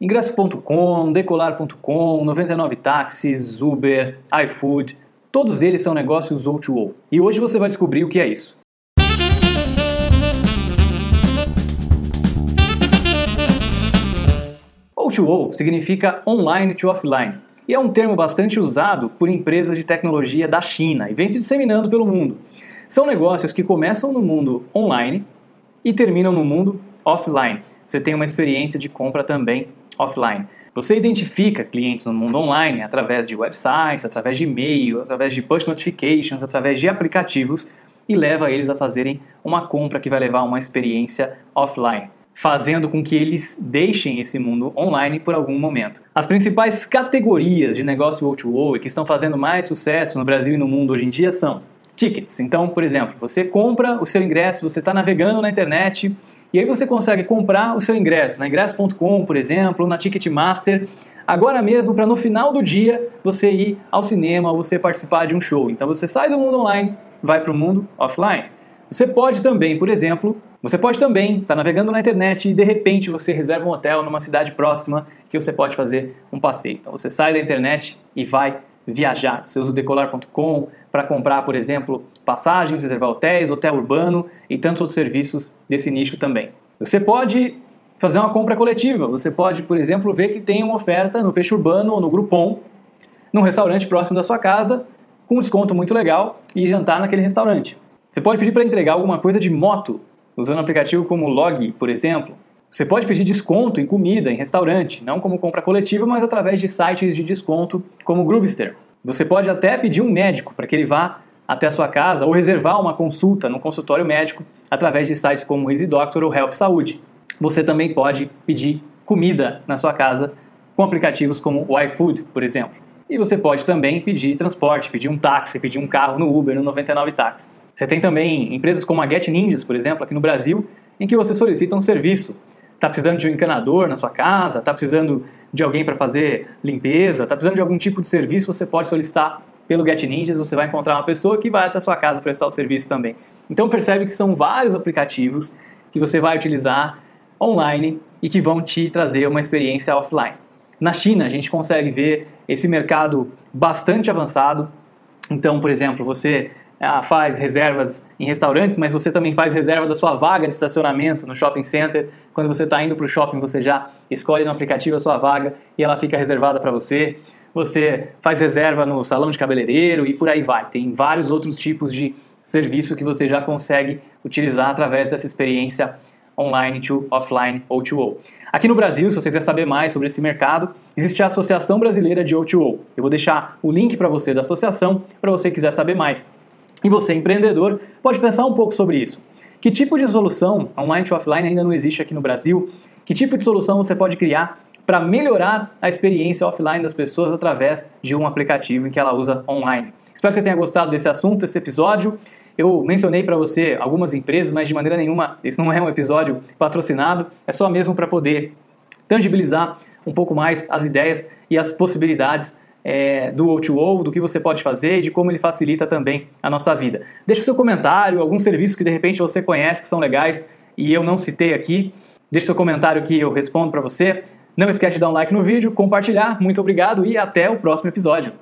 Ingresso.com, Decolar.com, 99 Táxis, Uber, iFood, todos eles são negócios O2O. E hoje você vai descobrir o que é isso. O2O significa online to offline e é um termo bastante usado por empresas de tecnologia da China e vem se disseminando pelo mundo. São negócios que começam no mundo online e terminam no mundo offline. Você tem uma experiência de compra também offline. Você identifica clientes no mundo online através de websites, através de e-mail, através de push notifications, através de aplicativos e leva eles a fazerem uma compra que vai levar a uma experiência offline, fazendo com que eles deixem esse mundo online por algum momento. As principais categorias de negócio O2O que estão fazendo mais sucesso no Brasil e no mundo hoje em dia são tickets. Então, por exemplo, você compra o seu ingresso, você está navegando na internet e aí você consegue comprar o seu ingresso na ingresso.com, por exemplo, na Ticketmaster, agora mesmo para no final do dia você ir ao cinema ou você participar de um show. Então você sai do mundo online, vai para o mundo offline. Você pode também, por exemplo, você pode também estar tá navegando na internet e de repente você reserva um hotel numa cidade próxima que você pode fazer um passeio. Então você sai da internet e vai viajar. Você usa o decolar.com para comprar, por exemplo, passagens, reservar hotéis, hotel urbano e tantos outros serviços desse nicho também. Você pode fazer uma compra coletiva. Você pode, por exemplo, ver que tem uma oferta no Peixe Urbano ou no Groupon, num restaurante próximo da sua casa, com um desconto muito legal e jantar naquele restaurante. Você pode pedir para entregar alguma coisa de moto, usando um aplicativo como Log, por exemplo. Você pode pedir desconto em comida, em restaurante, não como compra coletiva, mas através de sites de desconto como Grubster. Você pode até pedir um médico para que ele vá até a sua casa ou reservar uma consulta no consultório médico através de sites como EasyDoctor ou Help Saúde. Você também pode pedir comida na sua casa com aplicativos como o iFood, por exemplo. E você pode também pedir transporte, pedir um táxi, pedir um carro no Uber, no 99 Táxis. Você tem também empresas como a Get Ninjas, por exemplo, aqui no Brasil, em que você solicita um serviço está precisando de um encanador na sua casa, está precisando de alguém para fazer limpeza, está precisando de algum tipo de serviço, você pode solicitar pelo Get Ninjas, você vai encontrar uma pessoa que vai até a sua casa prestar o serviço também. Então percebe que são vários aplicativos que você vai utilizar online e que vão te trazer uma experiência offline. Na China, a gente consegue ver esse mercado bastante avançado. Então, por exemplo, você ah, faz reservas em restaurantes, mas você também faz reserva da sua vaga de estacionamento no shopping center. Quando você está indo para o shopping, você já escolhe no aplicativo a sua vaga e ela fica reservada para você. Você faz reserva no salão de cabeleireiro e por aí vai. Tem vários outros tipos de serviço que você já consegue utilizar através dessa experiência online to offline O2O. Aqui no Brasil, se você quiser saber mais sobre esse mercado, existe a Associação Brasileira de O2O. Eu vou deixar o link para você da associação para você quiser saber mais. E você, empreendedor, pode pensar um pouco sobre isso. Que tipo de solução online to offline ainda não existe aqui no Brasil? Que tipo de solução você pode criar para melhorar a experiência offline das pessoas através de um aplicativo em que ela usa online? Espero que você tenha gostado desse assunto, desse episódio. Eu mencionei para você algumas empresas, mas de maneira nenhuma esse não é um episódio patrocinado, é só mesmo para poder tangibilizar um pouco mais as ideias e as possibilidades é, do O2O, do que você pode fazer e de como ele facilita também a nossa vida. Deixe seu comentário, alguns serviços que de repente você conhece que são legais e eu não citei aqui. Deixe seu comentário que eu respondo para você. Não esquece de dar um like no vídeo, compartilhar. Muito obrigado e até o próximo episódio.